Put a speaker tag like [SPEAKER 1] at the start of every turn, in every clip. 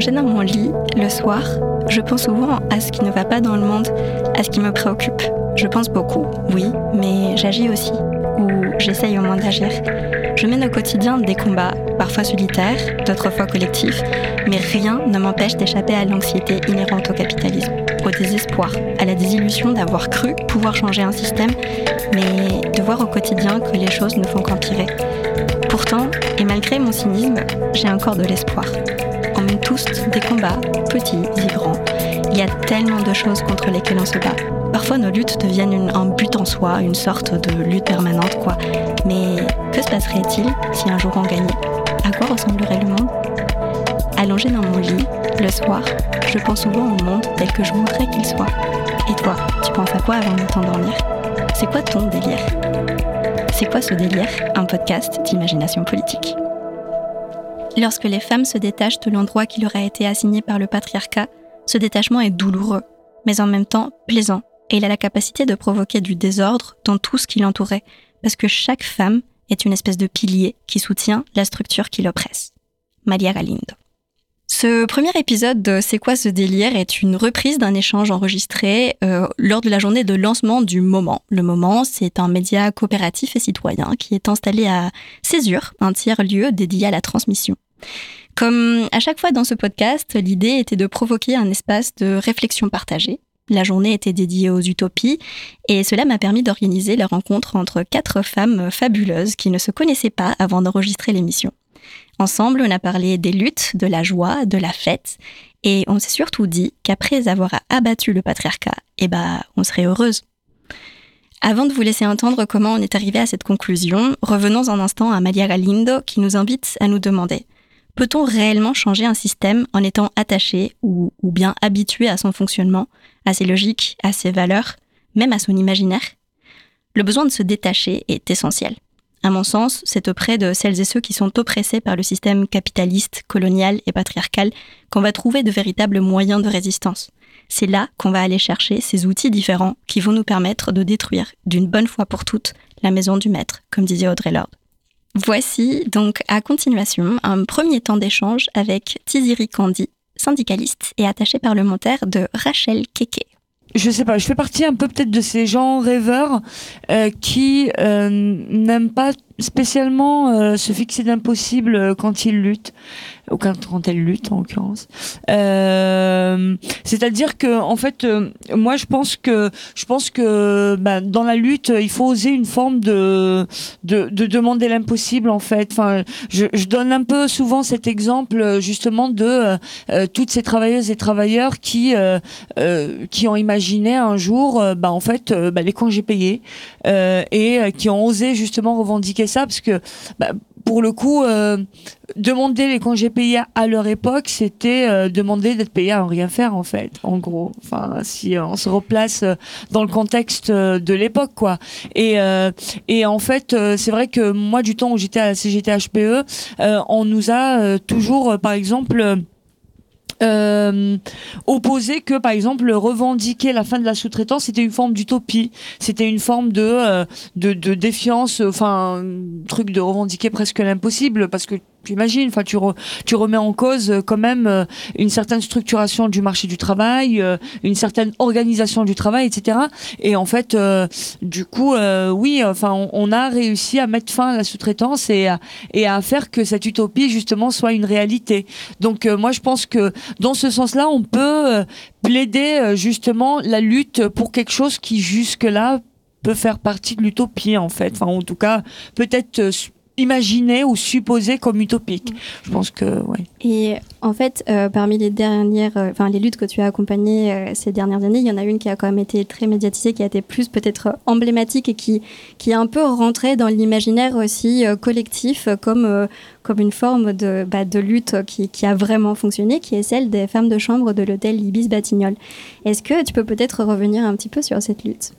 [SPEAKER 1] Allongée dans mon lit, le soir, je pense souvent à ce qui ne va pas dans le monde, à ce qui me préoccupe. Je pense beaucoup, oui, mais j'agis aussi, ou j'essaye au moins d'agir. Je mène au quotidien des combats, parfois solitaires, d'autres fois collectifs, mais rien ne m'empêche d'échapper à l'anxiété inhérente au capitalisme, au désespoir, à la désillusion d'avoir cru pouvoir changer un système, mais de voir au quotidien que les choses ne font qu'empirer. Pourtant, et malgré mon cynisme, j'ai encore de l'espoir. Tous des combats, petits et grands. Il y a tellement de choses contre lesquelles on se bat. Parfois, nos luttes deviennent un but en soi, une sorte de lutte permanente, quoi. Mais que se passerait-il si un jour on gagnait? À quoi ressemblerait le monde? Allongé dans mon lit, le soir, je pense souvent au monde tel que je voudrais qu'il soit. Et toi, tu penses à quoi avant de t'endormir? C'est quoi ton délire? C'est quoi ce délire? Un podcast d'imagination politique. Lorsque les femmes se détachent de l'endroit qui leur a été assigné par le patriarcat, ce détachement est douloureux, mais en même temps plaisant et il a la capacité de provoquer du désordre dans tout ce qui l'entourait, parce que chaque femme est une espèce de pilier qui soutient la structure qui l'oppresse. Malia Galindo. Ce premier épisode de C'est quoi ce délire est une reprise d'un échange enregistré euh, lors de la journée de lancement du Moment. Le Moment, c'est un média coopératif et citoyen qui est installé à Césure, un tiers-lieu dédié à la transmission. Comme à chaque fois dans ce podcast, l'idée était de provoquer un espace de réflexion partagée la journée était dédiée aux utopies et cela m'a permis d'organiser la rencontre entre quatre femmes fabuleuses qui ne se connaissaient pas avant d'enregistrer l'émission. Ensemble, on a parlé des luttes, de la joie, de la fête et on s'est surtout dit qu'après avoir abattu le patriarcat, eh ben, on serait heureuse. Avant de vous laisser entendre comment on est arrivé à cette conclusion, revenons un instant à Malia Galindo qui nous invite à nous demander Peut-on réellement changer un système en étant attaché ou bien habitué à son fonctionnement à ses logiques, à ses valeurs, même à son imaginaire, le besoin de se détacher est essentiel. À mon sens, c'est auprès de celles et ceux qui sont oppressés par le système capitaliste, colonial et patriarcal qu'on va trouver de véritables moyens de résistance. C'est là qu'on va aller chercher ces outils différents qui vont nous permettre de détruire d'une bonne fois pour toutes la maison du maître, comme disait Audrey Lorde. Voici donc à continuation un premier temps d'échange avec Tiziri Candy, syndicaliste et attaché parlementaire de Rachel Keke.
[SPEAKER 2] Je sais pas, je fais partie un peu peut-être de ces gens rêveurs euh, qui euh, n'aiment pas spécialement euh, se fixer d'impossible quand ils luttent aucun quand elle lutte en l'occurrence. Euh, C'est-à-dire que en fait, euh, moi je pense que je pense que bah, dans la lutte, il faut oser une forme de de, de demander l'impossible en fait. Enfin, je, je, donne un peu souvent cet exemple justement de euh, euh toutes ces travailleuses et travailleurs qui euh, qui ont imaginé un jour, bah en fait, bah, les congés payés et qui ont osé justement revendiquer ça parce que bah, pour le coup, euh, demander les congés payés à leur époque, c'était euh, demander d'être payé à rien faire, en fait, en gros. Enfin, si on se replace euh, dans le contexte de l'époque, quoi. Et, et en fait, c'est vrai que moi, du temps où j'étais à la CGT HPE, on nous a toujours, par exemple, euh, opposé que par exemple revendiquer la fin de la sous-traitance c'était une forme d'utopie. C'était une forme de, euh, de, de défiance enfin truc de revendiquer presque l'impossible parce que tu imagines, enfin tu, tu remets en cause euh, quand même euh, une certaine structuration du marché du travail, euh, une certaine organisation du travail, etc. Et en fait, du coup, oui, enfin on, a réussi à mettre fin à la sous-traitance et à, et à faire que cette utopie justement soit une réalité. Donc moi je pense que dans ce sens-là, on peut plaider justement la lutte pour quelque chose qui jusque-là peut faire partie de l'utopie en fait. Enfin en tout cas peut-être imaginé ou supposé comme utopique. Je pense que, ouais.
[SPEAKER 1] Et en fait, euh, parmi les dernières, euh, enfin les luttes que tu as accompagnées euh, ces dernières années, il y en a une qui a quand même été très médiatisée, qui a été plus peut-être emblématique et qui qui est un peu rentrée dans l'imaginaire aussi collectif comme comme une forme de bah, de lutte qui, qui a vraiment fonctionné, qui est celle des femmes de chambre de l'hôtel Ibis Batignolles. Est-ce que tu peux peut-être revenir un petit peu sur cette lutte?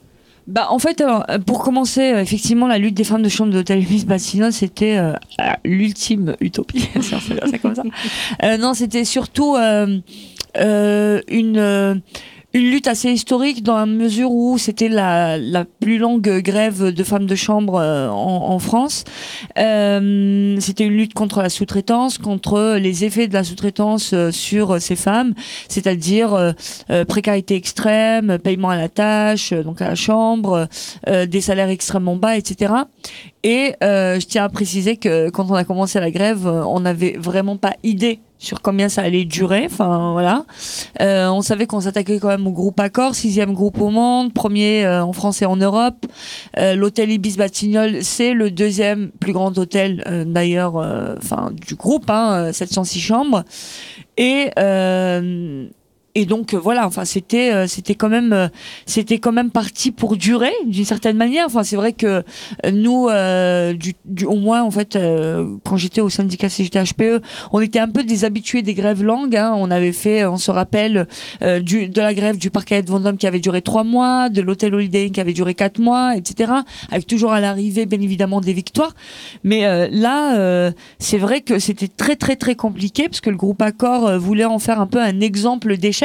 [SPEAKER 2] Bah, en fait, euh, pour commencer, euh, effectivement, la lutte des femmes de chambre de Télévis Bassina, c'était euh, l'ultime utopie. comme ça. non, c'était surtout une une lutte assez historique dans la mesure où c'était la, plus longue grève de femmes de chambre euh, en, France. Euh, c'était une lutte contre la sous-traitance, contre les effets de la sous-traitance euh, sur ces femmes, c'est-à-dire précarité extrême, paiement à la tâche, donc à la chambre, des salaires extrêmement bas, etc. Et je tiens à préciser que quand on a commencé la grève, on n'avait vraiment pas idée sur combien ça allait durer. Enfin voilà. Euh, on savait qu'on s'attaquait quand même au groupe Accor, sixième groupe au monde, premier euh, en France et en Europe. Euh, l'hôtel Ibis Batignolles, c'est le deuxième plus grand hôtel euh, d'ailleurs, enfin du groupe, hein, 706 chambres. Et et donc euh, voilà, enfin c'était euh, c'était quand même euh, c'était quand même parti pour durer d'une certaine manière. Enfin c'est vrai que nous du, du, au moins en fait quand j'étais au syndicat CGT HPE, on était un peu des habitués des grèves longues. Hein. On avait fait, on se rappelle du, de la grève du parquet de Vendôme qui avait duré trois mois, de l'hôtel Holiday qui avait duré quatre mois, etc. Avec toujours à l'arrivée bien évidemment des victoires. Mais là c'est vrai que c'était très très très compliqué parce que le groupe Accor voulait en faire un peu un exemple d'échec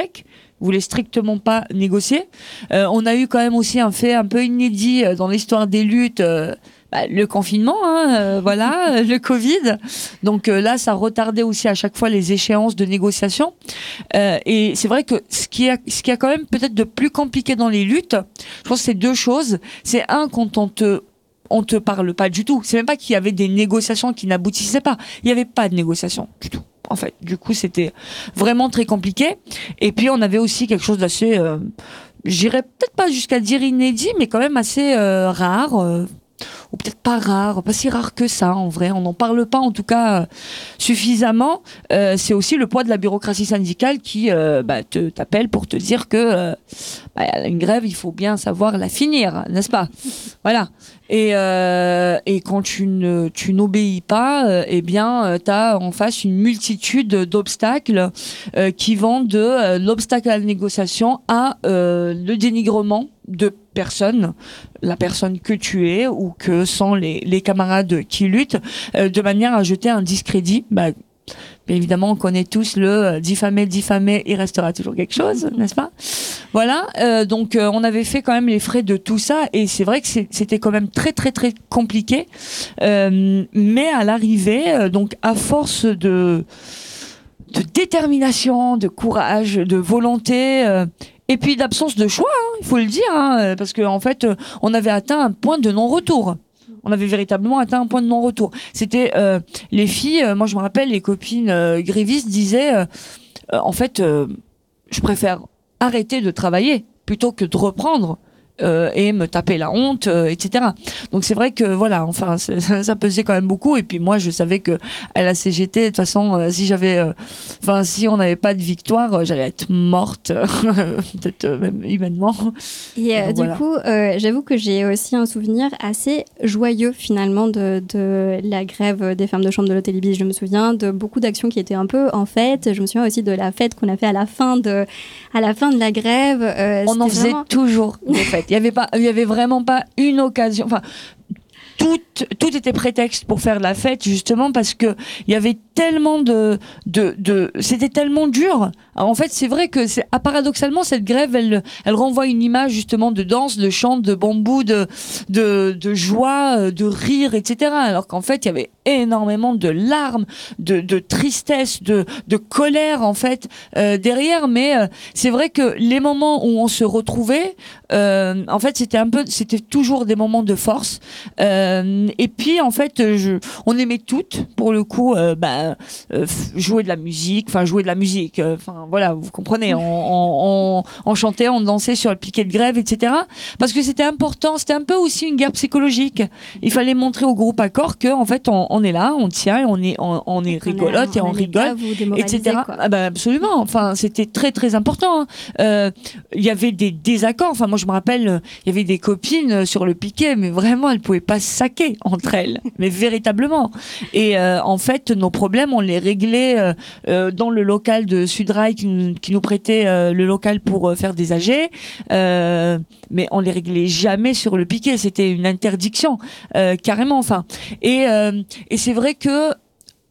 [SPEAKER 2] voulait strictement pas négocier. Euh, on a eu quand même aussi un fait un peu inédit euh, dans l'histoire des luttes. Euh, bah, le confinement, hein, voilà, le Covid. Donc là, ça retardait aussi à chaque fois les échéances de négociation. et c'est vrai que ce qui a, ce qui a quand même peut-être de plus compliqué dans les luttes, je pense que c'est deux choses. C'est un quand on te on te parle pas du tout. C'est même pas qu'il y avait des négociations qui n'aboutissaient pas. Il y avait pas de négociation du tout en fait. Du coup, c'était vraiment très compliqué. Et puis, on avait aussi quelque chose d'assez, euh, j'irais peut-être pas jusqu'à dire inédit, mais quand même assez euh, rare. Euh, ou peut-être pas rare, pas si rare que ça en vrai. On n'en parle pas en tout cas suffisamment. C'est aussi le poids de la bureaucratie syndicale qui bah, te t'appelle pour te dire que bah, une grève, il faut bien savoir la finir, n'est-ce pas? Voilà. Et, et quand tu ne tu n'obéis pas, eh bien, tu as en face une multitude d'obstacles qui vont de l'obstacle à la négociation à le dénigrement de personne, la personne que tu es ou que sont les, les camarades qui luttent, euh, de manière à jeter un discrédit. Bah, bien évidemment, on connaît tous le euh, diffamer, diffamer, il restera toujours quelque chose, n'est-ce pas? Voilà, euh, donc on avait fait quand même les frais de tout ça, et c'est vrai que c'était quand même très très très compliqué. mais à l'arrivée, donc à force de de détermination, de courage, de volonté et puis d'absence de choix, hein, il faut le dire, hein, parce qu'en en fait, euh, on avait atteint un point de non-retour. On avait véritablement atteint un point de non-retour. C'était euh, les filles, euh, moi je me rappelle, les copines grévistes disaient, en fait, je préfère arrêter de travailler plutôt que de reprendre euh, et me taper la honte, euh, etc. Donc c'est vrai que voilà, enfin ça, ça, pesait quand même beaucoup. Et puis moi, je savais que à la CGT, de toute façon, euh, si j'avais, enfin si on n'avait pas de victoire, j'allais être morte, peut-être même humainement.
[SPEAKER 3] Et du coup, j'avoue que j'ai aussi un souvenir assez joyeux finalement de, de la grève des femmes de chambre de l'hôtel Ibis. Je me souviens de beaucoup d'actions qui étaient un peu en fête. Je me souviens aussi de la fête qu'on a fait à la fin de, à la fin de la grève.
[SPEAKER 2] on en faisait toujours des fêtes. Il y avait pas, y avait vraiment pas une occasion. Tout, tout était prétexte pour faire la fête justement parce que il y avait tellement de, de, de c'était tellement dur. En fait, c'est vrai que c'est ah, paradoxalement cette grève, elle, elle renvoie une image justement de danse, de chant, de bambou, de, de, de joie, de rire, etc. Alors qu'en fait, il y avait énormément de larmes, de, de tristesse, de, de colère en fait euh, derrière. Mais euh, c'est vrai que les moments où on se retrouvait, euh, en fait, c'était un peu, c'était toujours des moments de force. Euh, et puis en fait, je, on aimait toutes pour le coup. bah, euh, jouer de la musique, enfin jouer de la musique, euh, enfin voilà, vous comprenez, on, on, on, chantait, on dansait sur le piquet de grève, etc. Parce que c'était important, c'était un peu aussi une guerre psychologique. Il fallait montrer au groupe accord que en fait on, est là, on tient, on est on, est rigolote et on rigole, etc. Ah bah, absolument. Enfin c'était très très important. Hein. Euh, il y avait des désaccords. Enfin moi je me rappelle, il y avait des copines sur le piquet, mais vraiment elles pouvaient pas se saquer entre elles, mais véritablement. Et en fait nos problèmes on les réglait euh, euh, dans le local de Sudrail qui, nous, prêtait euh, le local pour faire des AG, mais on les réglait jamais sur le piquet. C'était une interdiction carrément. Enfin, et, et c'est vrai que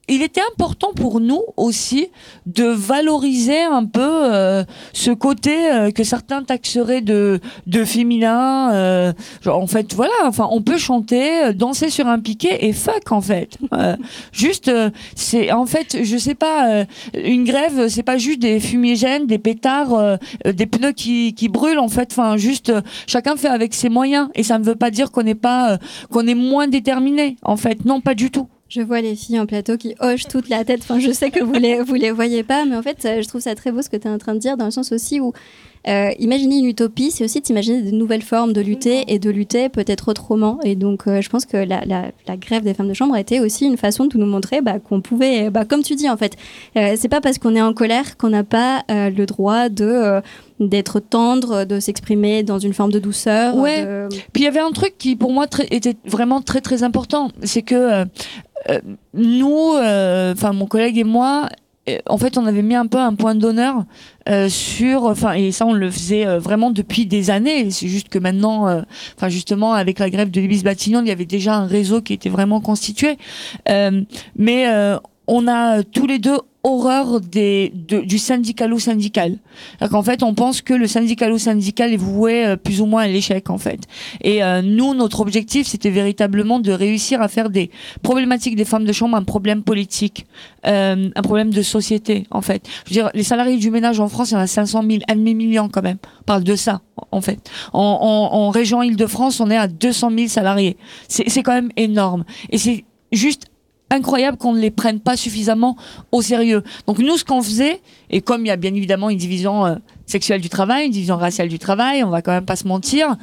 [SPEAKER 2] il était important pour nous aussi de valoriser un peu euh, ce côté euh, que certains taxeraient de, de féminin. Euh, genre, en fait, voilà, enfin, on peut chanter, danser sur un piquet et fuck, en fait. juste, c'est, en fait, je sais pas, une grève, c'est pas juste des fumigènes, des pétards, des pneus qui, qui brûlent, en fait. Enfin, juste, chacun fait avec ses moyens. Et ça ne veut pas dire qu'on n'est pas, qu'on est moins déterminé, en fait. Non, pas du tout.
[SPEAKER 3] Je vois les filles en plateau qui hochent toute la tête. Enfin, je sais que vous les, vous les voyez pas, mais en fait, je trouve ça très beau ce que tu es en train de dire, dans le sens aussi où euh, imaginer une utopie, c'est aussi d'imaginer de nouvelles formes de lutter et de lutter peut-être autrement. Et donc, euh, je pense que la, la, grève des femmes de chambre été aussi une façon de nous montrer bah, qu'on pouvait, bah, comme tu dis en fait, euh, c'est pas parce qu'on est en colère qu'on n'a pas euh, le droit de d'être tendre, de s'exprimer dans une forme de douceur.
[SPEAKER 2] Ouais. Puis il y avait un truc qui pour moi était vraiment très très important, c'est que euh, nous, euh, enfin mon collègue et moi, euh, en fait, on avait mis un peu un point d'honneur sur, enfin, et ça, on le faisait vraiment depuis des années. C'est juste que maintenant, enfin, justement, avec la grève de l'Ibis Batignolles, il y avait déjà un réseau qui était vraiment constitué. mais on a tous les deux horreur des, du syndicalo-syndical. En fait, on pense que le syndicalo-syndical est voué euh, plus ou moins à l'échec, en fait. Et euh, nous, notre objectif, c'était véritablement de réussir à faire des problématiques des femmes de chambre un problème politique, euh, un problème de société, en fait. Je veux dire, les salariés du ménage en France, il y en a 500 000, un demi-million quand même. On parle de ça, en fait. En, en, en région Île-de-France, on est à 200 000 salariés. C'est quand même énorme. Et c'est juste incroyable qu'on ne les prenne pas suffisamment au sérieux. Donc nous, ce qu'on faisait, et comme il y a bien évidemment une division euh, sexuelle du travail, une division raciale du travail, on va quand même pas se mentir,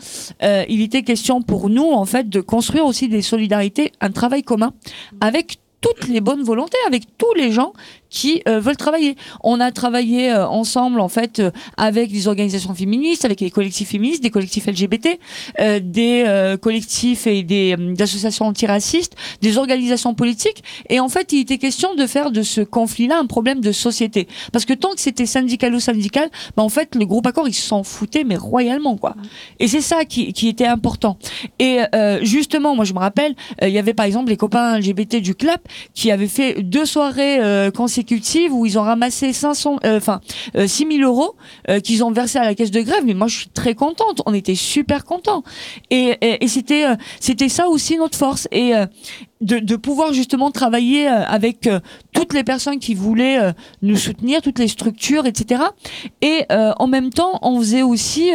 [SPEAKER 2] euh, il était question pour nous, en fait, de construire aussi des solidarités, un travail commun avec toutes les bonnes volontés, avec tous les gens qui euh, veulent travailler. On a travaillé euh, ensemble en fait euh, avec des organisations féministes, avec les collectifs féministes, des collectifs LGBT, des collectifs et des, associations antiracistes, des organisations politiques. Et en fait, il était question de faire de ce conflit-là un problème de société. Parce que tant que c'était syndical ou syndical, bah, en fait, le groupe accord, il s'en foutait, mais royalement, quoi. Et c'est ça qui, qui, était important. Et justement, moi, je me rappelle, il y avait par exemple les copains LGBT du CLAP qui avaient fait deux soirées consécutives où ils ont ramassé 500, euh, enfin 6 000 euh, euros euh, qu'ils ont versé à la caisse de grève. Mais moi, je suis très contente. On était super contents. Et, et, c'était c'était ça aussi notre force. Et de, de, pouvoir justement travailler avec toutes les personnes qui voulaient nous soutenir, toutes les structures, etc. Et en même temps, on faisait aussi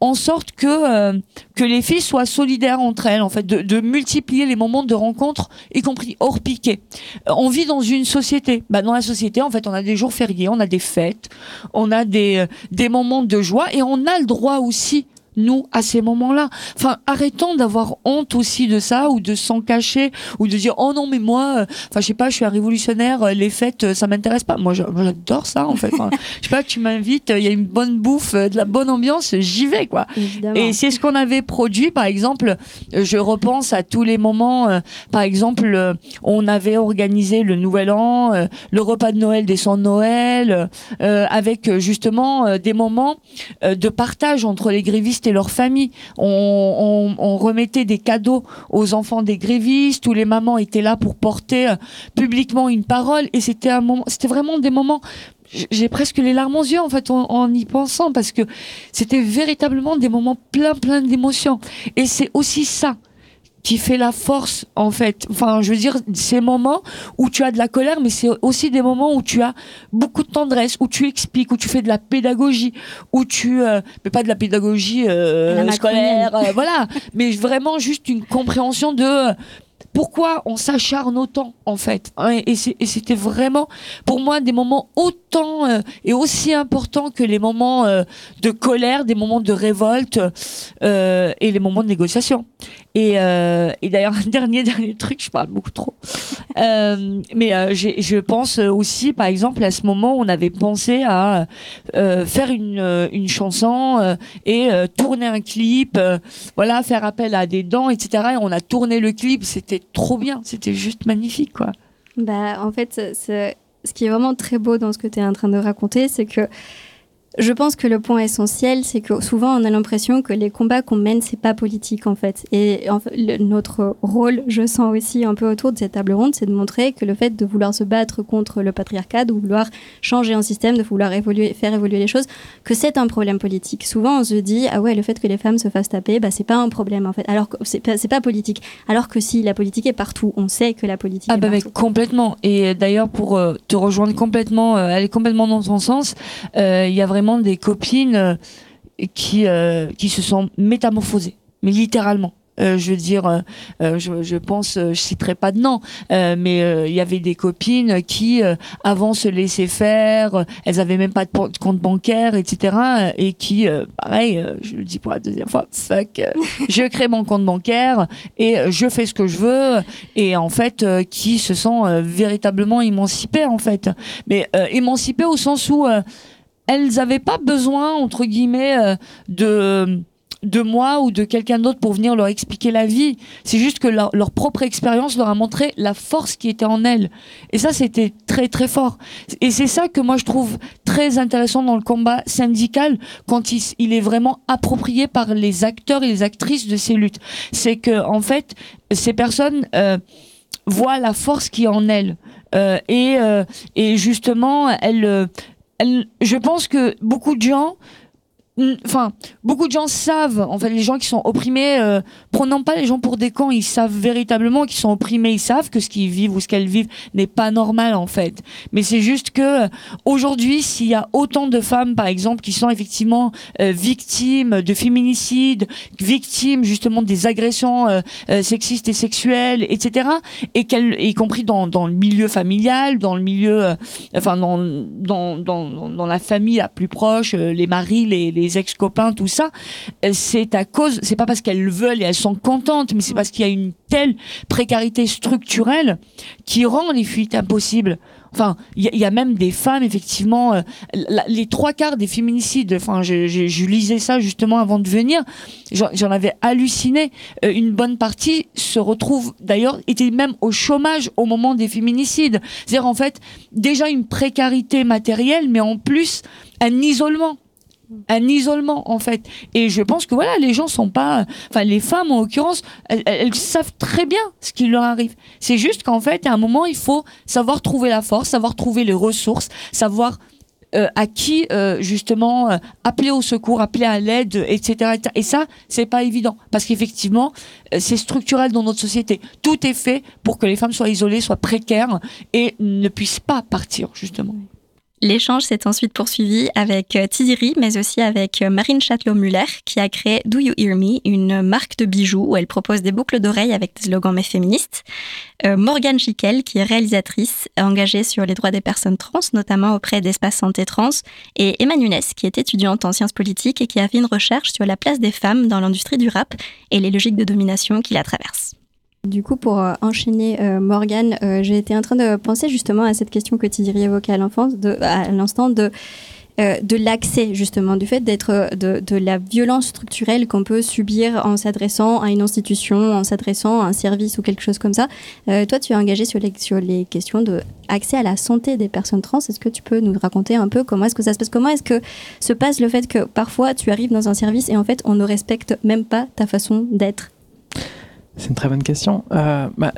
[SPEAKER 2] en sorte que que les filles soient solidaires entre elles, en fait, de, de multiplier les moments de rencontre, y compris hors piquet. on vit dans une société. Bah, dans la société, en fait, on a des jours fériés, on a des fêtes, on a des, euh, des moments de joie et on a le droit aussi nous à ces moments-là. Enfin, arrêtons d'avoir honte aussi de ça ou de s'en cacher ou de dire oh non mais moi, euh, enfin je sais pas, je suis un révolutionnaire, euh, les fêtes euh, ça m'intéresse pas. Moi j'adore ça en fait. je sais pas, tu m'invites, il y a une bonne bouffe, de la bonne ambiance, j'y vais quoi. Et c'est ce qu'on avait produit par exemple. Je repense à tous les moments. par exemple, on avait organisé le Nouvel An, le repas de Noël des sons de Noël, avec justement des moments de partage entre les grévistes et leur famille. On, remettait des cadeaux aux enfants des grévistes, où les mamans étaient là pour porter euh, publiquement une parole. Et c'était un moment, c'était vraiment des moments j'ai presque les larmes aux yeux en fait en, y pensant parce que c'était véritablement des moments plein plein d'émotions et c'est aussi ça qui fait la force en fait. Enfin, je veux dire, ces moments où tu as de la colère, mais c'est aussi des moments où tu as beaucoup de tendresse, où tu expliques, où tu fais de la pédagogie, où tu, euh, mais pas de la pédagogie euh, scolaire, euh, voilà, mais vraiment juste une compréhension de pourquoi on s'acharne autant en fait et c'était vraiment pour moi des moments autant euh, et aussi importants que les moments euh, de colère des moments de révolte euh, et les moments de négociation. Et, et d'ailleurs un dernier dernier truc je parle beaucoup trop mais je pense aussi par exemple à ce moment on avait pensé à faire une, une chanson et tourner un clip voilà faire appel à des dents etc et on a tourné le clip. C'était trop bien, c'était juste magnifique, quoi.
[SPEAKER 3] Bah, en fait, ce qui est vraiment très beau dans ce que tu es en train de raconter, c'est que je pense que le point essentiel, c'est que souvent on a l'impression que les combats qu'on mène, c'est pas politique en fait. Et en notre rôle, je sens aussi un peu autour de cette table ronde, c'est de montrer que le fait de vouloir se battre contre le patriarcat, de vouloir changer un système, de vouloir évoluer, faire évoluer les choses, que c'est un problème politique. Souvent on se dit ah ouais le fait que les femmes se fassent taper, bah c'est pas un problème en fait. Alors que c'est pas, pas politique. Alors que si la politique est partout, on sait que la politique
[SPEAKER 2] ah
[SPEAKER 3] est
[SPEAKER 2] bah
[SPEAKER 3] partout.
[SPEAKER 2] complètement. Et d'ailleurs pour euh, te rejoindre complètement, euh, aller complètement dans ton sens, euh, il y a vraiment des copines euh, qui, euh, qui se sont métamorphosées, mais littéralement. Euh, je veux dire, je, je, pense, je citerai pas de nom, mais il y avait des copines qui, avant, se laissaient faire, elles avaient même pas de compte bancaire, etc. Et qui, pareil, je le dis pour la deuxième fois, fuck, je crée mon compte bancaire et je fais ce que je veux, et en fait, qui se sont véritablement émancipées, en fait. Mais émancipées au sens où elles n'avaient pas besoin, entre guillemets, euh, de de moi ou de quelqu'un d'autre pour venir leur expliquer la vie. C'est juste que leur, propre expérience leur a montré la force qui était en elles. Et ça, c'était très très fort. Et c'est ça que moi je trouve très intéressant dans le combat syndical quand il, est vraiment approprié par les acteurs et les actrices de ces luttes. C'est que en fait, ces personnes euh, voient la force qui est en elles. Euh, et, et justement, elles je pense que beaucoup de gens enfin, beaucoup de gens savent, en fait, les gens qui sont opprimés, euh, prenant pas les gens pour des cons, ils savent véritablement qu'ils sont opprimés, ils savent que ce qu'ils vivent ou ce qu'elles vivent n'est pas normal, en fait. Mais c'est juste que, aujourd'hui, s'il y a autant de femmes, par exemple, qui sont effectivement euh, victimes de féminicides, victimes, justement, des agressions euh, euh, sexistes et sexuelles, etc., et qu'elles, y compris dans, dans le milieu familial, dans le milieu, enfin, dans, dans, dans, dans la famille la plus proche, les maris, les, les les ex-copains, tout ça, c'est à cause, c'est pas parce qu'elles le veulent et elles sont contentes, mais c'est parce qu'il y a une telle précarité structurelle qui rend les fuites impossibles. Enfin, il y, a même des femmes, effectivement, euh, les trois quarts des féminicides, enfin, je, je, lisais ça justement avant de venir, j'en avais halluciné. Euh, une bonne partie se retrouve, d'ailleurs, était même au chômage au moment des féminicides. C'est-à-dire, en fait, déjà une précarité matérielle, mais en plus, un isolement un isolement en fait. Et je pense que voilà les gens sont pas enfin les femmes en l'occurrence elles, savent très bien ce qui leur arrive. C'est juste qu'en fait à un moment il faut savoir trouver la force savoir trouver les ressources savoir euh, à qui euh, justement euh, appeler au secours appeler à l'aide etc., et ça c'est pas évident parce qu'effectivement c'est structurel dans notre société. Tout est fait pour que les femmes soient isolées soient précaires et ne puissent pas partir justement
[SPEAKER 3] L'échange s'est ensuite poursuivi avec euh, Tiziri, mais aussi avec euh, Marine Châtelot-Muller, qui a créé Do You Hear Me, une marque de bijoux où elle propose des boucles d'oreilles avec des slogans mais féministes. Euh, Morgane Schickel, qui est réalisatrice, engagée sur les droits des personnes trans, notamment auprès d'Espace Santé Trans. Et Emma Nunes, qui est étudiante en sciences politiques et qui a fait une recherche sur la place des femmes dans l'industrie du rap et les logiques de domination qui la traversent. Du coup, pour euh, enchaîner, euh, Morgane, euh, j'ai été en train de penser justement à cette question que Thierry évoquait à l'instant de, de l'accès justement, du fait d'être de, la violence structurelle qu'on peut subir en s'adressant à une institution, en s'adressant à un service ou quelque chose comme ça. toi, tu es engagé sur les, sur les questions de accès à la santé des personnes trans. Est-ce que tu peux nous raconter un peu comment est-ce que ça se passe? Comment est-ce que se passe le fait que parfois tu arrives dans un service et en fait on ne respecte même pas ta façon d'être?
[SPEAKER 4] C'est une très bonne question. Euh, bah,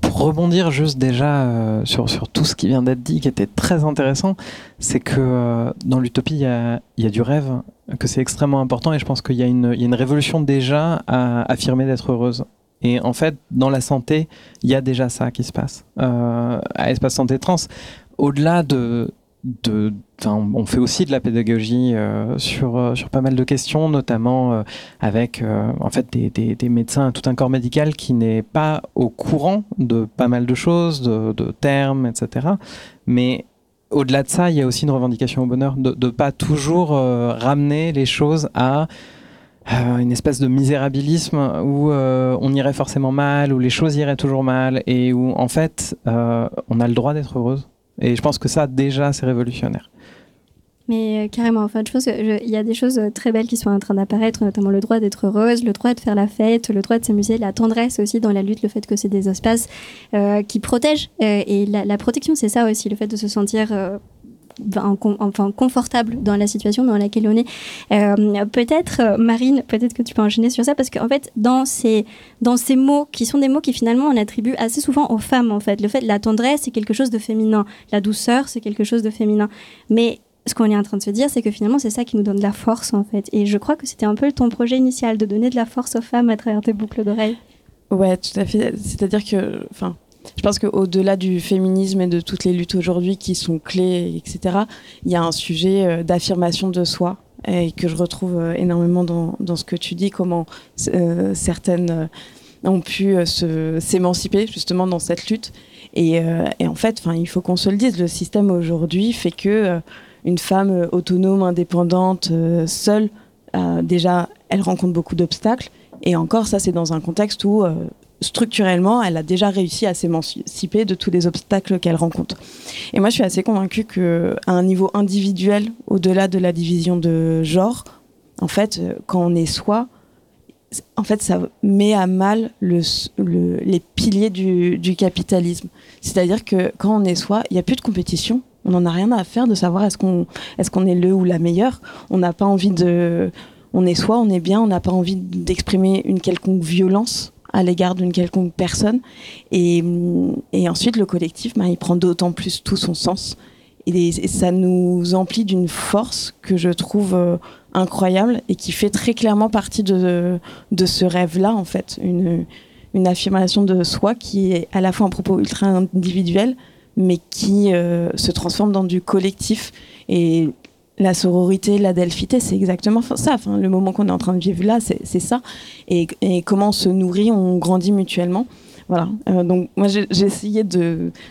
[SPEAKER 4] pour, rebondir juste déjà euh, sur, sur tout ce qui vient d'être dit, qui était très intéressant, c'est que euh, dans l'utopie, il y a, du rêve, que c'est extrêmement important, et je pense qu'il y, a une révolution déjà à affirmer d'être heureuse. Et en fait, dans la santé, il y a déjà ça qui se passe. à Espace Santé Trans, au-delà de, de, on fait aussi de la pédagogie euh, sur, euh, sur pas mal de questions, notamment euh, avec en fait des, médecins, tout un corps médical qui n'est pas au courant de pas mal de choses, de, de termes, etc. Mais au-delà de ça, il y a aussi une revendication au bonheur de ne pas toujours ramener les choses à une espèce de misérabilisme où on irait forcément mal, où les choses iraient toujours mal et où en fait on a le droit d'être heureuse et je pense que ça, déjà, c'est révolutionnaire.
[SPEAKER 3] Mais euh, carrément, enfin, je pense y a des choses euh, très belles qui sont en train d'apparaître, notamment le droit d'être heureuse, le droit de faire la fête, le droit de s'amuser, la tendresse aussi dans la lutte, le fait que c'est des espaces euh, qui protègent. et la, protection, c'est ça aussi, le fait de se sentir enfin, confortable dans la situation dans laquelle on est. Peut-être, Marine, peut-être que tu peux enchaîner sur ça, parce qu'en fait, dans ces, dans ces mots, qui sont des mots qui finalement on attribue assez souvent aux femmes, en fait, le fait la tendresse, c'est quelque chose de féminin, la douceur, c'est quelque chose de féminin. Mais ce qu'on est en train de se dire, c'est que finalement, c'est ça qui nous donne de la force, en fait. Et je crois que c'était un peu ton projet initial, de donner de la force aux femmes à travers tes boucles d'oreilles.
[SPEAKER 5] Ouais, tout à fait. C'est-à-dire que, enfin, je pense qu'au-delà du féminisme et de toutes les luttes aujourd'hui qui sont clés, etc., il y a un sujet euh, d'affirmation de soi et que je retrouve euh, énormément dans, ce que tu dis, comment euh, certaines ont pu s'émanciper justement dans cette lutte. Et, et en fait, il faut qu'on se le dise, le système aujourd'hui fait que une femme autonome, indépendante, seule, déjà, elle rencontre beaucoup d'obstacles. Et encore, ça, c'est dans un contexte où structurellement, elle a déjà réussi à s'émanciper de tous les obstacles qu'elle rencontre. Et moi, je suis assez convaincue qu'à un niveau individuel, au-delà de la division de genre, en fait, euh, quand on est soi, en fait, ça met à mal le, les piliers du, capitalisme. C'est-à-dire que quand on est soi, il n'y a plus de compétition. On n'en a rien à faire de savoir est-ce qu'on est, le ou la meilleure. On n'a pas envie de. On est soi, on est bien, on n'a pas envie d'exprimer une quelconque violence à l'égard d'une quelconque personne. Et, ensuite, le collectif, bah, il prend d'autant plus tout son sens. Et, ça nous emplit d'une force que je trouve euh, incroyable et qui fait très clairement partie de, ce rêve-là, en fait. Une, une affirmation de soi qui est à la fois un propos ultra individuel, mais qui euh, se transforme dans du collectif. Et la sororité, la delphité, c'est exactement ça. Le moment qu'on est en train de vivre là, c'est ça. Et, comment on se nourrit, on grandit mutuellement. Voilà. Euh, donc moi j'ai essayé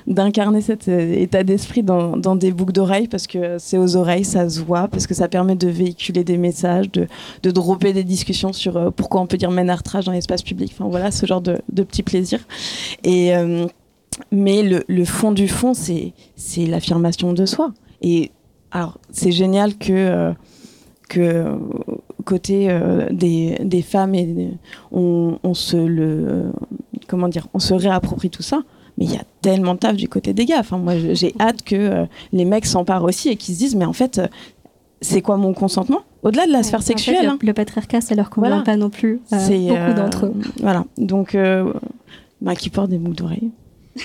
[SPEAKER 5] d'incarner cet euh, état d'esprit dans, des boucles d'oreilles parce que c'est aux oreilles, ça se voit, parce que ça permet de véhiculer des messages, de, de dropper des discussions sur pourquoi on peut dire ménartrage dans l'espace public. Enfin voilà, ce genre de, de petits plaisirs. Et mais le, le, fond du fond, c'est l'affirmation de soi. Et alors, c'est génial que, euh, que côté euh, des, des, femmes, et, on, se le, comment dire, on se réapproprie tout ça. Mais il y a tellement de taf du côté des gars. Enfin, moi, j'ai hâte que euh, les mecs s'emparent aussi et qu'ils se disent, mais en fait, c'est quoi mon consentement? Au-delà de la sphère sexuelle.
[SPEAKER 3] Hein. le, patriarcat, ça leur convient pas non plus. beaucoup d'entre eux.
[SPEAKER 5] Voilà. Donc, bah, qui portent des boucles d'oreilles.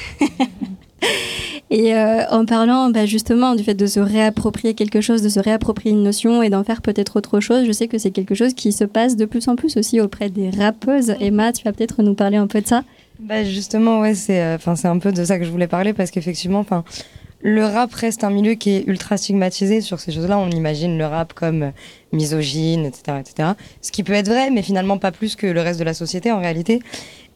[SPEAKER 3] Et euh, en parlant bah, justement du fait de se réapproprier quelque chose, de se réapproprier une notion et d'en faire peut-être autre chose, je sais que c'est quelque chose qui se passe de plus en plus aussi auprès des rappeuses. Emma, tu vas peut-être nous parler un peu de ça
[SPEAKER 6] bah Justement, ouais, c'est euh, un peu de ça que je voulais parler parce qu'effectivement, le rap reste un milieu qui est ultra stigmatisé sur ces choses-là. On imagine le rap comme euh, misogyne, etc., etc. Ce qui peut être vrai, mais finalement pas plus que le reste de la société en réalité.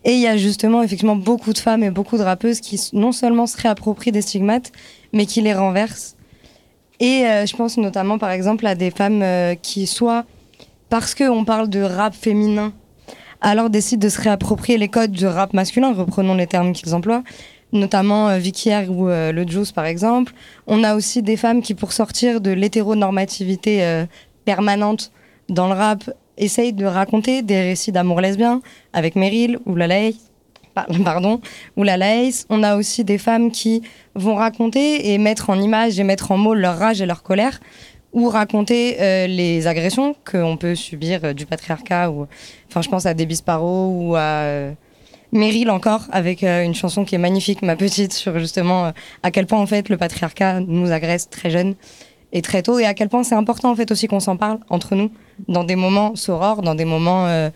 [SPEAKER 6] Et il y a justement effectivement beaucoup de femmes et beaucoup de rappeuses qui non seulement se réapproprient des stigmates, mais qui les renversent. Et euh, je pense notamment par exemple à des femmes euh, qui soit parce qu'on parle de rap féminin, alors décident de se réapproprier les codes du rap masculin, reprenons les termes qu'ils emploient, notamment euh, ou euh, le Juice par exemple. On a aussi des femmes qui pour sortir de l'hétéronormativité permanente dans le rap essaye de raconter des récits d'amour lesbien avec Meryl ou la Lace. Pardon, ou la Lace. On a aussi des femmes qui vont raconter et mettre en image et mettre en mots leur rage et leur colère ou raconter euh, les agressions qu'on peut subir euh, du patriarcat ou enfin je pense à Debbie Sparrow ou à euh, Meryl encore avec une chanson qui est magnifique ma petite sur justement à quel point en fait le patriarcat nous agresse très jeune et très tôt et à quel point c'est important en fait aussi qu'on s'en parle entre nous dans des moments sorores, dans des moments euh,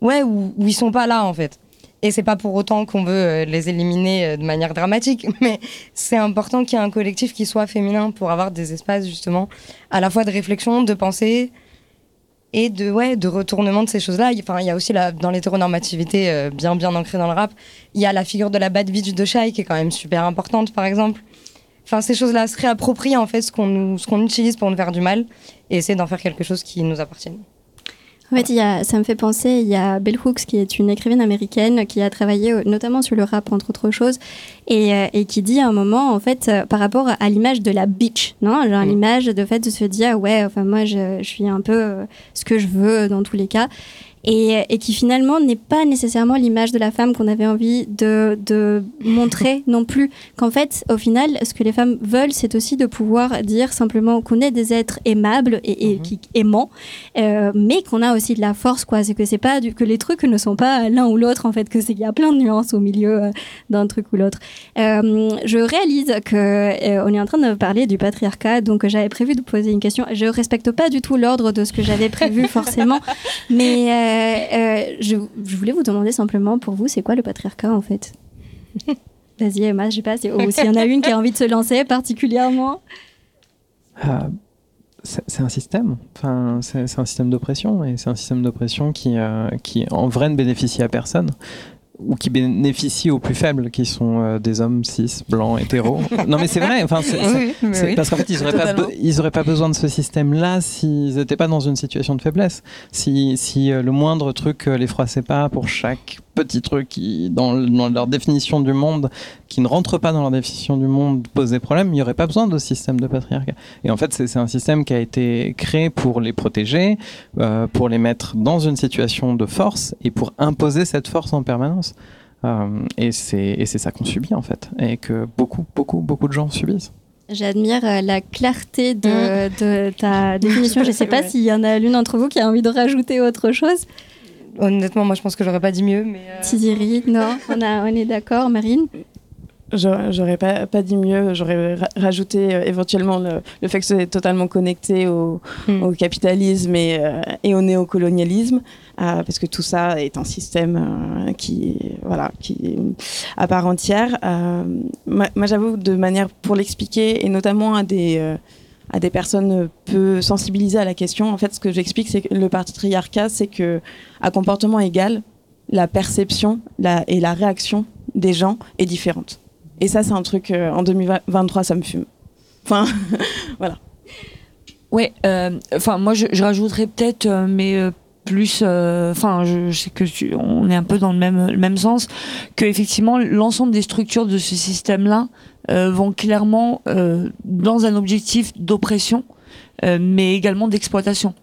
[SPEAKER 6] où, où, ils sont pas là en fait. Et c'est pas pour autant qu'on veut euh, les éliminer euh, de manière dramatique, mais c'est important qu'il y ait un collectif qui soit féminin pour avoir des espaces justement à la fois de réflexion, de pensée et de ouais de retournement de ces choses-là. Enfin, il y a aussi la, dans l'hétéronormativité bien bien ancrée dans le rap, il y a la figure de la bad bitch de Shai qui est quand même super importante par exemple. Enfin, ces choses-là se réapproprient en fait ce qu'on ce qu'on utilise pour nous faire du mal et essayer d'en faire quelque chose qui nous appartienne.
[SPEAKER 3] En fait, il y a, ça me fait penser, il y a Bell Hooks, qui est une écrivaine américaine, qui a travaillé euh, notamment sur le rap, entre autres choses, et, euh, et qui dit à un moment, en fait, euh, par rapport à l'image de la bitch, non Genre mm. l'image de fait de se dire, ouais, enfin moi, je, je suis un peu ce que je veux dans tous les cas. Et, et qui finalement n'est pas nécessairement l'image de la femme qu'on avait envie de, de montrer non plus. Qu'en fait, au final, ce que les femmes veulent, c'est aussi de pouvoir dire simplement qu'on est des êtres aimables et, et
[SPEAKER 4] Mhm.
[SPEAKER 3] qui aimants, euh, mais qu'on a aussi de la force, quoi. C'est que c'est pas du, que les trucs ne sont pas l'un ou l'autre, en fait, que c'est qu'il y a plein de nuances au milieu euh, d'un truc ou l'autre. Euh, je réalise que euh, on est en train de parler du patriarcat, donc j'avais prévu de poser une question. Je respecte pas du tout l'ordre de ce que j'avais prévu forcément, mais euh, euh, je, je voulais vous demander simplement pour vous, c'est quoi le patriarcat en fait? Vas-y Emma, je sais pas s'il y en a une qui a envie de se lancer particulièrement.
[SPEAKER 4] Euh, c'est un système, enfin, c'est c'est un système d'oppression, et c'est un système d'oppression qui, euh, qui en vrai ne bénéficie à personne, ou qui bénéficie aux plus faibles, qui sont euh, des hommes cis, blancs, hétéros. non mais c'est vrai, enfin, c'est- c'est-
[SPEAKER 6] Oui, oui.
[SPEAKER 4] parce qu'en fait, ils n'auraient pas, ils auraient pas besoin de ce système-là s'ils n'étaient pas dans une situation de faiblesse. Si, si euh, le moindre truc euh, les froissait pas pour chaque petit truc qui, dans, le- dans leur définition du monde, qui ne rentre pas dans leur définition du monde, posait problème, il n'y aurait pas besoin de système de patriarcat. Et en fait, c'est un système qui a été créé pour les protéger, euh, pour les mettre dans une situation de force et pour imposer cette force en permanence. Euh, et c'est ça qu'on subit en fait, et que beaucoup, beaucoup, beaucoup de gens subissent.
[SPEAKER 3] J'admire euh, la clarté de, de ta définition. Je sais pas
[SPEAKER 5] Ouais.
[SPEAKER 3] s'il y en a l'une d'entre vous qui a envie de rajouter autre chose.
[SPEAKER 6] Honnêtement, moi je pense que j'aurais pas dit mieux, mais. euh,
[SPEAKER 3] Tiziri, non, on, a, on est d'accord. Marine
[SPEAKER 5] J'aurais pas, pas dit mieux, j'aurais ra- rajouté euh, éventuellement le, le fait que c'est totalement connecté au,
[SPEAKER 6] Hmm.
[SPEAKER 5] au capitalisme et, euh, et au néocolonialisme, euh, parce que tout ça est un système euh, qui, voilà, qui à part entière. Euh, moi, moi, j'avoue, de manière pour l'expliquer, et notamment à des, euh, à des personnes peu sensibilisées à la question, en fait, ce que j'explique, c'est que le patriarcat, c'est que à comportement égal, la perception et la réaction des gens est différente. Et ça, c'est un truc, euh, en 2023, ça me fume. Enfin,
[SPEAKER 2] Ouais, euh, enfin moi je, rajouterais peut-être, euh, mais plus, enfin je, sais que on est un peu dans le même même sens, que effectivement l'ensemble des structures de ce système-là euh, vont clairement euh, dans un objectif d'oppression, euh, mais également d'exploitation.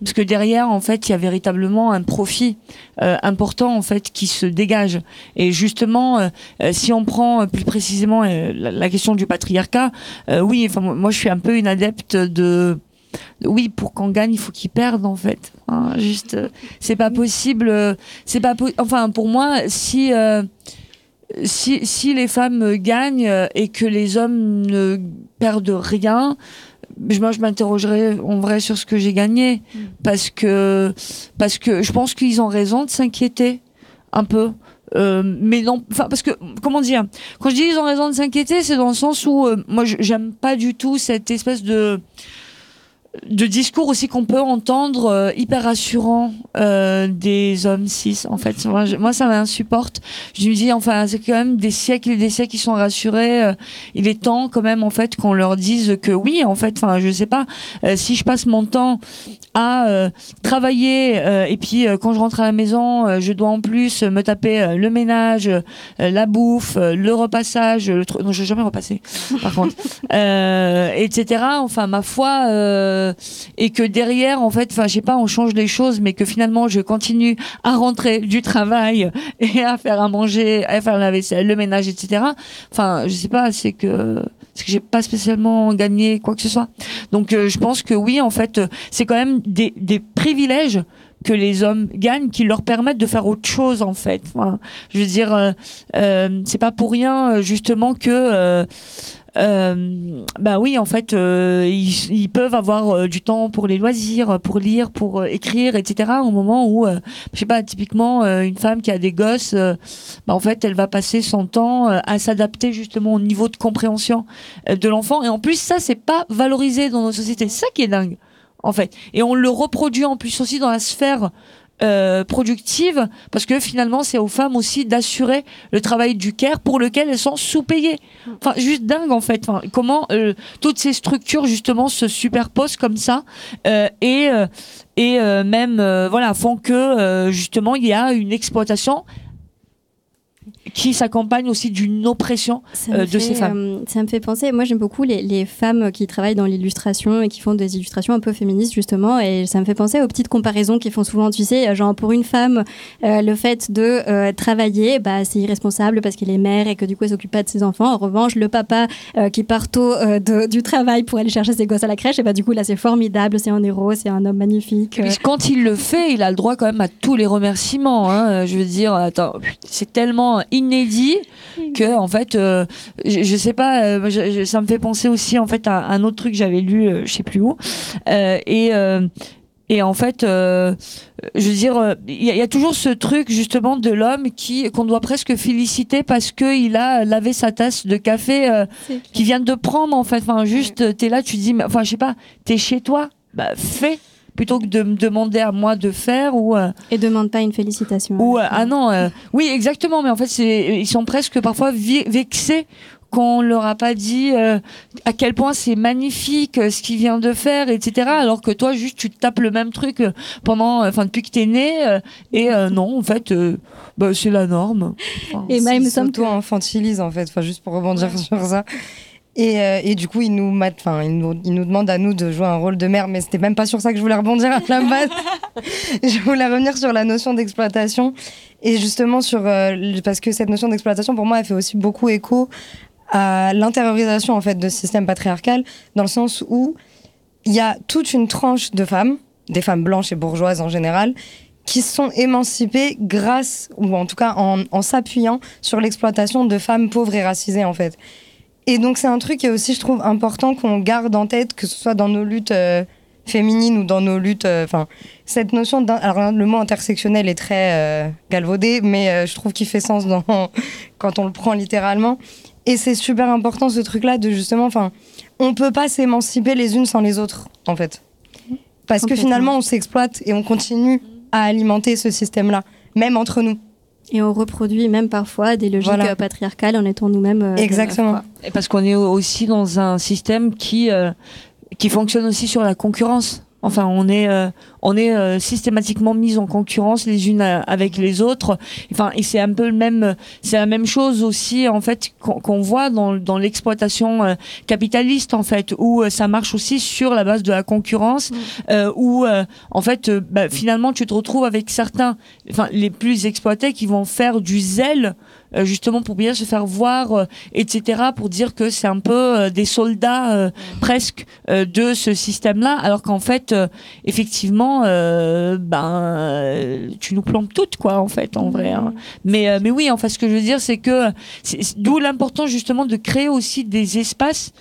[SPEAKER 2] Parce que derrière, en fait, il y a véritablement un profit important en fait qui se dégage. Et justement, si on prend plus précisément la, question du patriarcat, oui, enfin moi je suis un peu une adepte de oui, pour qu'on gagne, il faut qu'ils perdent en fait. Hein, juste, c'est pas possible. C'est pas po- enfin pour moi, si si si les femmes gagnent et que les hommes ne perdent rien, je- moi je m'interrogerais en vrai sur ce que j'ai gagné parce que parce que je pense qu'ils ont raison de s'inquiéter un peu. Euh, mais non, enfin parce que comment dire Quand je dis ils ont raison de s'inquiéter, c'est dans le sens où euh, moi j'aime pas du tout cette espèce de de discours aussi qu'on peut entendre euh, hyper rassurant euh, des hommes cis en fait. Moi, ça m'insupporte. Je me dis enfin c'est quand même des siècles et des siècles qui sont rassurés euh, il est temps quand même en fait qu'on leur dise que oui en fait enfin je sais pas euh, si je passe mon temps à euh, travailler euh, et puis euh, quand je rentre à la maison je dois en plus me taper le ménage la bouffe le repassage le non je vais jamais repasser par contre. Etc enfin ma foi et que derrière en fait enfin je sais pas on change les choses mais que finalement je continue à rentrer du travail et à faire à manger à faire la vaisselle le ménage etc enfin je sais pas c'est que c'est que j'ai pas spécialement gagné quoi que ce soit. Donc euh, je pense que oui en fait euh, c'est quand même des, des privilèges que les hommes gagnent qui leur permettent de faire autre chose en fait. Je veux dire euh, euh, c'est pas pour rien euh, justement que euh, bah oui, en fait, euh, ils, ils peuvent avoir euh, du temps pour les loisirs, pour lire, pour euh, écrire, etc. Au moment où, euh, je sais pas, typiquement, une femme qui a des gosses, bah, en fait, elle va passer son temps à s'adapter justement au niveau de compréhension de l'enfant. Et en plus, ça, c'est pas valorisé dans nos sociétés. Ça qui est dingue, en fait. Et on le reproduit en plus aussi dans la sphère euh, productive, parce que finalement, c'est aux femmes aussi d'assurer le travail du care pour lequel elles sont sous-payées. Enfin, juste dingue en fait. Comment euh, toutes ces structures justement se superposent comme ça euh, et euh, et euh, même euh, voilà font que justement il y a une exploitation qui s'accompagne aussi d'une oppression euh, de
[SPEAKER 3] fait,
[SPEAKER 2] ces femmes.
[SPEAKER 3] euh, ça me fait penser, moi j'aime beaucoup les, les femmes qui travaillent dans l'illustration et qui font des illustrations un peu féministes justement, et ça me fait penser aux petites comparaisons qu'ils font souvent, tu sais, genre pour une femme, euh, le fait de euh, travailler, bah, c'est irresponsable parce qu'elle est mère et que du coup elle s'occupe pas de ses enfants. En revanche, le papa euh, qui part tôt euh, de- du travail pour aller chercher ses gosses à la crèche, et bah du coup là c'est formidable, c'est un héros, c'est un homme magnifique.
[SPEAKER 2] Puis, quand il le fait, il a le droit quand même à tous les remerciements. hein. Euh, Je veux dire, attends, c'est tellement inédit que en fait, euh, je, je sais pas, euh, je- ça me fait penser aussi en fait à un autre truc que j'avais lu, euh, je sais plus où, Euh, et et en fait, euh, je veux dire, il y, a- il y a toujours ce truc justement de l'homme qui qu'on doit presque féliciter parce que il a lavé sa tasse de café euh, qui vient de prendre en fait. Enfin, juste, t'es là, tu dis, enfin, je sais pas, t'es chez toi, bah fais plutôt que de me demander à moi de faire ou euh,
[SPEAKER 3] Et demande pas une félicitation.
[SPEAKER 2] ou euh, ah non, euh, oui exactement, mais en fait c'est ils sont presque parfois vexés qu'on leur a pas dit euh, à quel point c'est magnifique euh, ce qu'il vient de faire, etc. Alors que toi juste tu te tapes le même truc euh, pendant, euh, enfin depuis que t'es né euh, et euh, non en fait euh, bah, c'est la norme. Enfin,
[SPEAKER 3] Et moi, il me semble que-
[SPEAKER 6] s'auto-infantilise en fait, enfin, juste pour rebondir sur ça. Et, euh, et du coup, il nous, mat- enfin, il, nous, il nous demande à nous de jouer un rôle de mère, mais c'était même pas sur ça que je voulais rebondir à la base. je voulais revenir sur la notion d'exploitation et justement sur euh, parce que cette notion d'exploitation pour moi elle fait aussi beaucoup écho à l'intériorisation en fait de ce système patriarcal dans le sens où il y a toute une tranche de femmes, des femmes blanches et bourgeoises en général, qui sont émancipées grâce, ou en tout cas en, en s'appuyant sur l'exploitation de femmes pauvres et racisées en fait. Et donc c'est un truc qui est aussi, je trouve, important qu'on garde en tête, que ce soit dans nos luttes euh, féminines ou dans nos luttes... euh, Enfin, cette notion... d'in- Alors le mot intersectionnel est très euh, galvaudé, mais je trouve qu'il fait sens dans, quand on le prend littéralement. Et c'est super important ce truc-là de justement... Enfin, on peut pas s'émanciper les unes sans les autres, en fait. Parce que finalement, on s'exploite et on continue à alimenter ce système-là, même entre nous.
[SPEAKER 3] Et on reproduit même parfois des logiques
[SPEAKER 6] Voilà.
[SPEAKER 3] euh, patriarcales en étant nous-mêmes. euh,
[SPEAKER 6] Exactement.
[SPEAKER 2] Et parce qu'on est aussi dans un système qui euh, qui fonctionne aussi sur la concurrence. Enfin, on est euh, on est euh, systématiquement mis en concurrence les unes euh, avec les autres. Enfin, et c'est un peu le même, c'est la même chose aussi en fait qu'on voit dans dans l'exploitation euh, capitaliste en fait, où euh, ça marche aussi sur la base de la concurrence, euh, où euh, en fait euh, bah, finalement tu te retrouves avec certains, enfin les plus exploités qui vont faire du zèle euh, justement pour bien se faire voir, euh, etc. Pour dire que c'est un peu euh, des soldats euh, presque euh, de ce système-là, alors qu'en fait, euh, effectivement, euh, ben, euh, tu nous plombes toutes, quoi, en fait, en vrai. hein. Mais, euh, mais oui, enfin, ce que je veux dire, c'est que d'où l'importance justement de créer aussi des espaces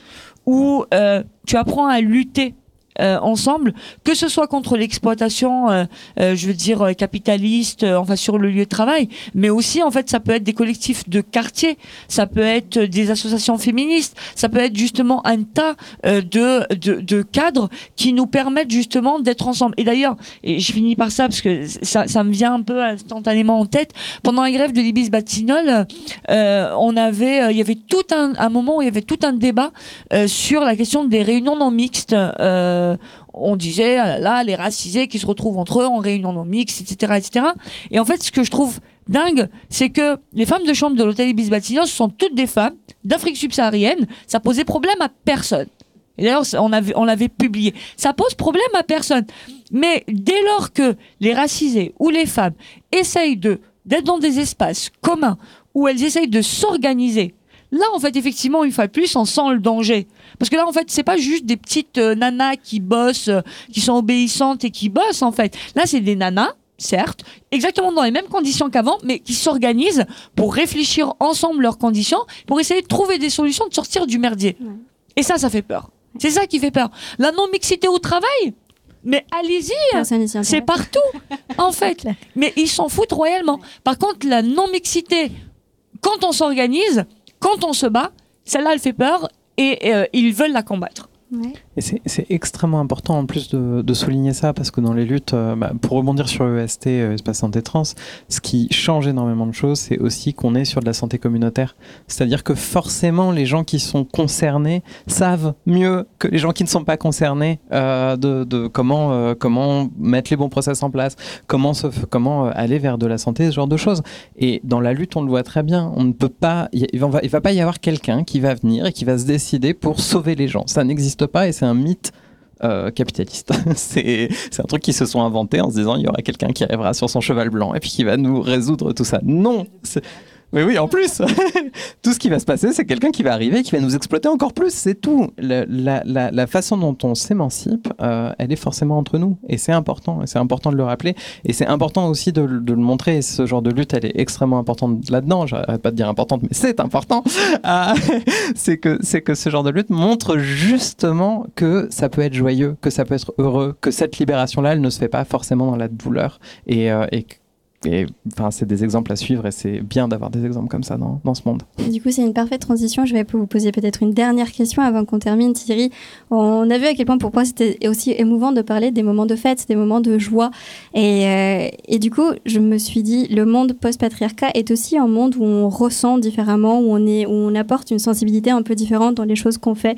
[SPEAKER 2] où euh, tu apprends à lutter. Euh, ensemble, que ce soit contre l'exploitation, euh, euh, je veux dire euh, capitaliste, euh, enfin sur le lieu de travail, mais aussi en fait ça peut être des collectifs de quartier, ça peut être des associations féministes, ça peut être justement un tas euh, de, de de cadres qui nous permettent justement d'être ensemble. Et d'ailleurs, et je finis par ça parce que ça, ça me vient un peu instantanément en tête. Pendant la grève de l'Ibis Batignolles, euh, on avait, il y avait tout un, un moment où il y avait tout un débat sur la question des réunions non mixtes. Euh, on disait ah là, les racisés qui se retrouvent entre eux en réunion non mixte, etc., etc. Et en fait, ce que je trouve dingue, c'est que les femmes de chambre de l'hôtel Ibis Batignolles sont toutes des femmes d'Afrique subsaharienne. Ça posait problème à personne. Et d'ailleurs, on on l'avait publié. Ça pose problème à personne. Mais dès lors que les racisés ou les femmes essayent de d'être dans des espaces communs où elles essayent de s'organiser, là, en fait, effectivement, une fois de plus, on sent le danger. Parce que là, en fait, c'est pas juste des petites euh, nanas qui bossent, euh, qui sont obéissantes et qui bossent, en fait. Là, c'est des nanas, certes, exactement dans les mêmes conditions qu'avant, mais qui s'organisent pour réfléchir ensemble leurs conditions, pour essayer de trouver des solutions, de sortir du merdier.
[SPEAKER 3] Ouais.
[SPEAKER 2] Et ça, ça fait peur. C'est ça qui fait peur. La non-mixité au travail, mais allez-y, hein. C'est partout, en fait. Mais ils s'en foutent royalement. Par contre, la non-mixité, quand on s'organise, quand on se bat, celle-là, elle fait peur et euh, ils veulent la combattre.
[SPEAKER 4] Et c'est extrêmement important en plus de, souligner ça parce que dans les luttes, euh, bah, pour rebondir sur EST, euh, Espace Santé Trans, ce qui change énormément de choses, c'est aussi qu'on est sur de la santé communautaire. C'est-à-dire que forcément, les gens qui sont concernés savent mieux que les gens qui ne sont pas concernés euh, de, euh, comment mettre les bons process en place, comment, aller vers de la santé, ce genre de choses. Et dans la lutte, on le voit très bien. On ne peut pas, il ne va, va pas y avoir quelqu'un qui va venir et qui va se décider pour sauver les gens. Ça n'existe pas et c'est un mythe euh, capitaliste. c'est un truc qu'ils se sont inventés en se disant il y aura quelqu'un qui arrivera sur son cheval blanc et puis qui va nous résoudre tout ça. Non mais oui, en plus, tout ce qui va se passer, c'est quelqu'un qui va arriver, qui va nous exploiter encore plus, c'est tout. La, façon dont on s'émancipe, euh, elle est forcément entre nous, et c'est important, et c'est important de le rappeler, et c'est important aussi de, le montrer. Ce genre de lutte, elle est extrêmement importante là-dedans. J'arrête pas de dire importante, mais c'est important. Euh, c'est que que ce genre de lutte montre justement que ça peut être joyeux, que ça peut être heureux, que cette libération-là, elle ne se fait pas forcément dans la douleur, et, euh, et c'est des exemples à suivre et c'est bien d'avoir des exemples comme ça dans, dans ce monde.
[SPEAKER 3] Du coup, c'est une parfaite transition. Je vais vous poser peut-être une dernière question avant qu'on termine, Thierry. On a vu à quel point pour moi c'était aussi émouvant de parler des moments de fête, des moments de joie. Et, euh, du coup, je me suis dit, le monde post-patriarcat est aussi un monde où on ressent différemment, où on, est, où on apporte une sensibilité un peu différente dans les choses qu'on fait.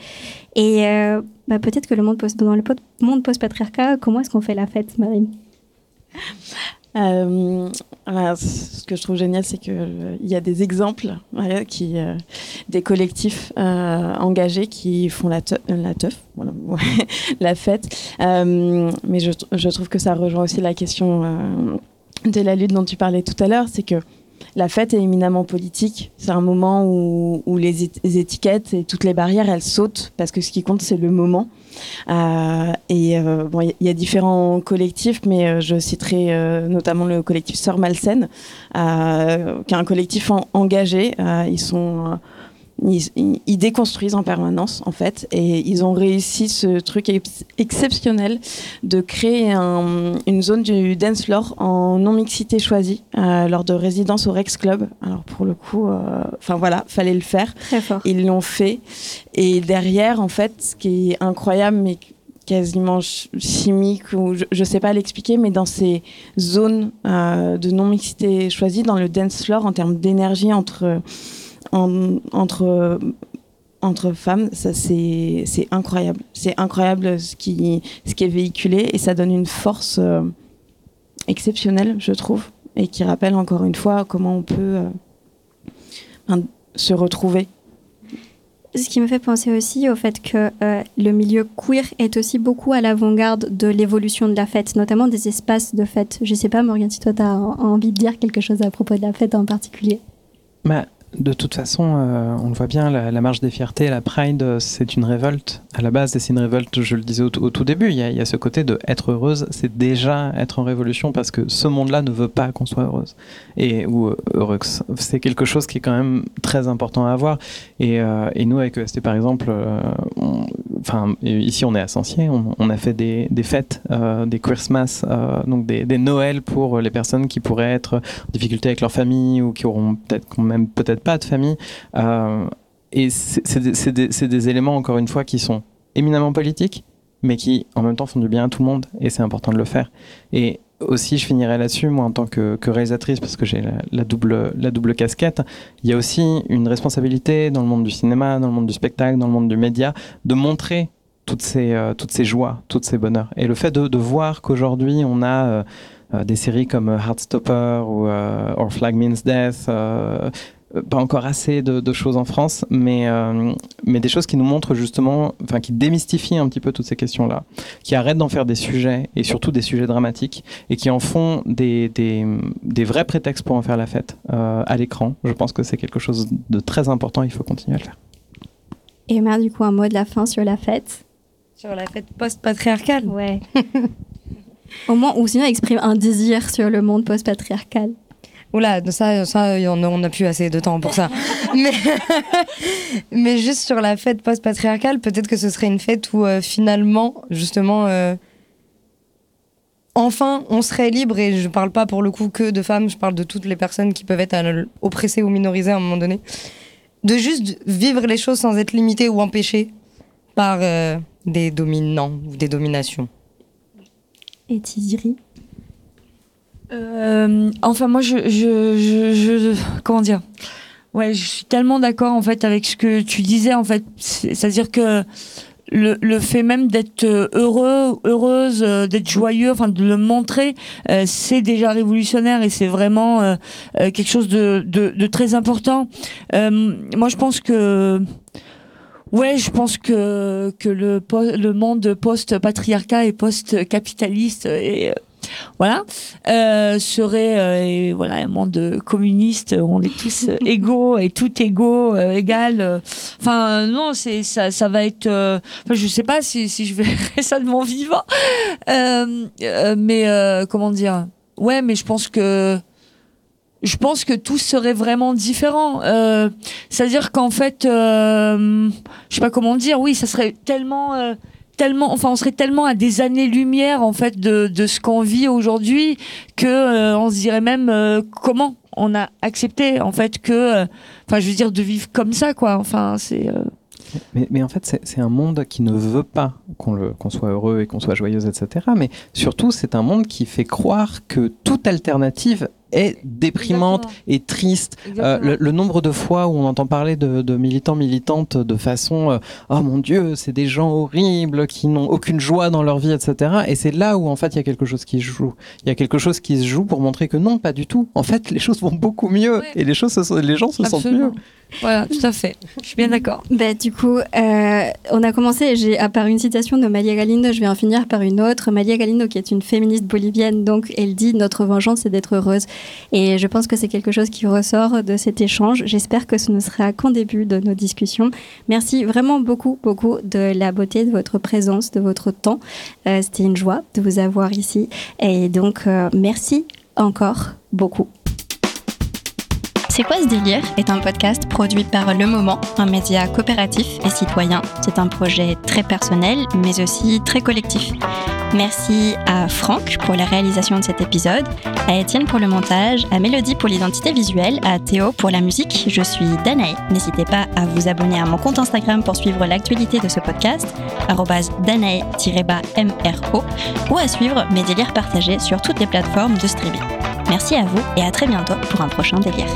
[SPEAKER 3] Et euh, bah, peut-être que le monde post, dans le monde post-patriarcat, comment est-ce qu'on fait la fête, Marine?
[SPEAKER 5] Euh, ce que je trouve génial, c'est qu'il euh, y a des exemples, euh, des collectifs engagés qui font la, teuf, la fête. mais je, je, trouve que ça rejoint aussi la question de la lutte dont tu parlais tout à l'heure, c'est que la fête est éminemment politique. C'est un moment où, les, étiquettes et toutes les barrières, elles sautent parce que ce qui compte, c'est le moment. Euh, et euh, bon, il y, a différents collectifs, mais euh, je citerai notamment le collectif Sœur Malsaine, qui est un collectif engagé. ils sont ils, déconstruisent en permanence en fait et ils ont réussi ce truc exceptionnel de créer une zone du dance floor en non mixité choisie euh, lors de résidence au Rex Club. Alors pour le coup euh, enfin voilà fallait le faire.
[SPEAKER 3] Très fort.
[SPEAKER 5] ils l'ont fait. Et derrière en fait ce qui est incroyable mais quasiment chimique ou je, ne sais pas l'expliquer mais dans ces zones euh, de non mixité choisie dans le dance floor en termes d'énergie entre entre entre femmes, ça c'est incroyable. C'est incroyable ce qui, ce qui est véhiculé et ça donne une force euh, exceptionnelle, je trouve, et qui rappelle encore une fois comment on peut euh, se retrouver.
[SPEAKER 3] Ce qui me fait penser aussi au fait que euh, le milieu queer est aussi beaucoup à l'avant-garde de l'évolution de la fête, notamment des espaces de fête. Je sais pas, Morgane, si toi tu as envie de dire quelque chose à propos de la fête en particulier.
[SPEAKER 4] Bah, de toute façon, euh, on le voit bien, la, marche des fiertés, la Pride, euh, c'est une révolte. À la base, c'est une révolte, je le disais au, tout début, il y, a, ce côté de être heureuse, c'est déjà être en révolution parce que ce monde-là ne veut pas qu'on soit heureuse. Et, ou euh, heureuse. C'est quelque chose qui est quand même très important à avoir. Et, nous, avec EST par exemple, enfin, ici on est à Sancier, on, a fait des, fêtes, des Christmas, donc des, Noëls pour les personnes qui pourraient être en difficulté avec leur famille ou qui auront peut-être même peut-être pas de famille. Euh, et c'est des, des, éléments, encore une fois, qui sont éminemment politiques, mais qui en même temps font du bien à tout le monde, et c'est important de le faire. Et aussi, je finirai là-dessus, moi, en tant que, réalisatrice, parce que j'ai la, double, la double casquette, il y a aussi une responsabilité dans le monde du cinéma, dans le monde du spectacle, dans le monde du média, de montrer toutes ces, euh, toutes ces joies, toutes ces bonheurs. Et le fait de, voir qu'aujourd'hui, on a... Euh, des séries comme Heartstopper ou Or Flag Means Death, euh, pas encore assez de, choses en France, mais, euh, mais des choses qui nous montrent justement, enfin qui démystifient un petit peu toutes ces questions-là, qui arrêtent d'en faire des sujets, et surtout des sujets dramatiques, et qui en font des, des, des vrais prétextes pour en faire la fête euh, à l'écran. Je pense que c'est quelque chose de très important, il faut continuer à le faire.
[SPEAKER 3] Et du coup, un mot de la fin sur la fête?
[SPEAKER 6] Sur la fête post-patriarcale
[SPEAKER 3] Ouais. Au moins, ou sinon exprime un désir sur le monde post-patriarcal.
[SPEAKER 6] Oula, ça, ça on n'a plus assez de temps pour ça. mais, mais juste sur la fête post-patriarcale, peut-être que ce serait une fête où euh, finalement, justement, euh, enfin, on serait libre, et je parle pas pour le coup que de femmes, je parle de toutes les personnes qui peuvent être euh, oppressées ou minorisées à un moment donné, de juste vivre les choses sans être limitées ou empêchées par des dominants ou des dominations.
[SPEAKER 3] Et Tiziri
[SPEAKER 2] Euh, enfin, moi, je, je, je, je- comment dire? Ouais, je suis tellement d'accord en fait avec ce que tu disais en fait. C'est- C'est-à-dire que le, le fait même d'être euh, heureux, heureuse, euh, d'être joyeux, enfin de le montrer, euh, c'est déjà révolutionnaire et c'est vraiment euh, euh, quelque chose de, de, de très important. Moi, je pense que Ouais, je pense que que le le monde post-patriarcat et post-capitaliste et euh, voilà euh, serait euh, voilà un monde communiste où on est tous euh, égaux et tout égaux euh, égal enfin non c'est ça ça va être enfin, je sais pas si si je verrai ça de mon vivant mais comment dire? Ouais mais je pense que je pense que tout serait vraiment différent. Euh, C'est-à-dire qu'en fait, euh, je sais pas comment dire. Oui, ça serait tellement, euh, tellement, enfin, on serait tellement à des années-lumière en fait de, de ce qu'on vit aujourd'hui que euh, on se dirait même euh, comment on a accepté en fait que, euh, enfin, je veux dire de vivre comme ça quoi. Enfin, c'est.
[SPEAKER 4] Mais, en fait, c'est un monde qui ne veut pas qu'on soit heureux et qu'on soit joyeuse, etc. Mais surtout, c'est un monde qui fait croire que toute alternative est déprimante et triste. Euh, le, le nombre de fois où on entend parler de, de militants, militantes de façon euh, Oh mon Dieu, c'est des gens horribles qui n'ont aucune joie dans leur vie, etc. Et c'est là où en fait il y a quelque chose qui se joue. Il y a quelque chose qui se joue pour montrer que non, pas du tout. En fait, les choses vont beaucoup mieux
[SPEAKER 2] Ouais.
[SPEAKER 4] et les, choses se sont- les gens se sentent
[SPEAKER 2] Absolument.
[SPEAKER 4] mieux.
[SPEAKER 2] Voilà, tout à fait. Je suis bien d'accord.
[SPEAKER 3] Bah, du coup, euh, on a commencé, et j'ai, à part une citation de Malia Galindo, je vais en finir par une autre. Malia Galindo, qui est une féministe bolivienne, donc elle dit Notre vengeance, c'est d'être heureuse. Et je pense que c'est quelque chose qui ressort de cet échange. J'espère que ce ne sera qu'en début de nos discussions. Merci vraiment beaucoup, beaucoup de la beauté de votre présence, de votre temps. Euh, C'était une joie de vous avoir ici. Et donc, euh, merci encore beaucoup. C'est quoi ce délire est un podcast produit par Le Moment, un média coopératif et citoyen. C'est un projet très personnel, mais aussi très collectif. Merci à Franck pour la réalisation de cet épisode, à Étienne pour le montage, à Mélodie pour l'identité visuelle, à Théo pour la musique. Je suis Danae. N'hésitez pas à vous abonner à mon compte Instagram pour suivre l'actualité de ce podcast, danae-mro, ou à suivre mes délires partagés sur toutes les plateformes de streaming. Merci à vous et à très bientôt pour un prochain délire.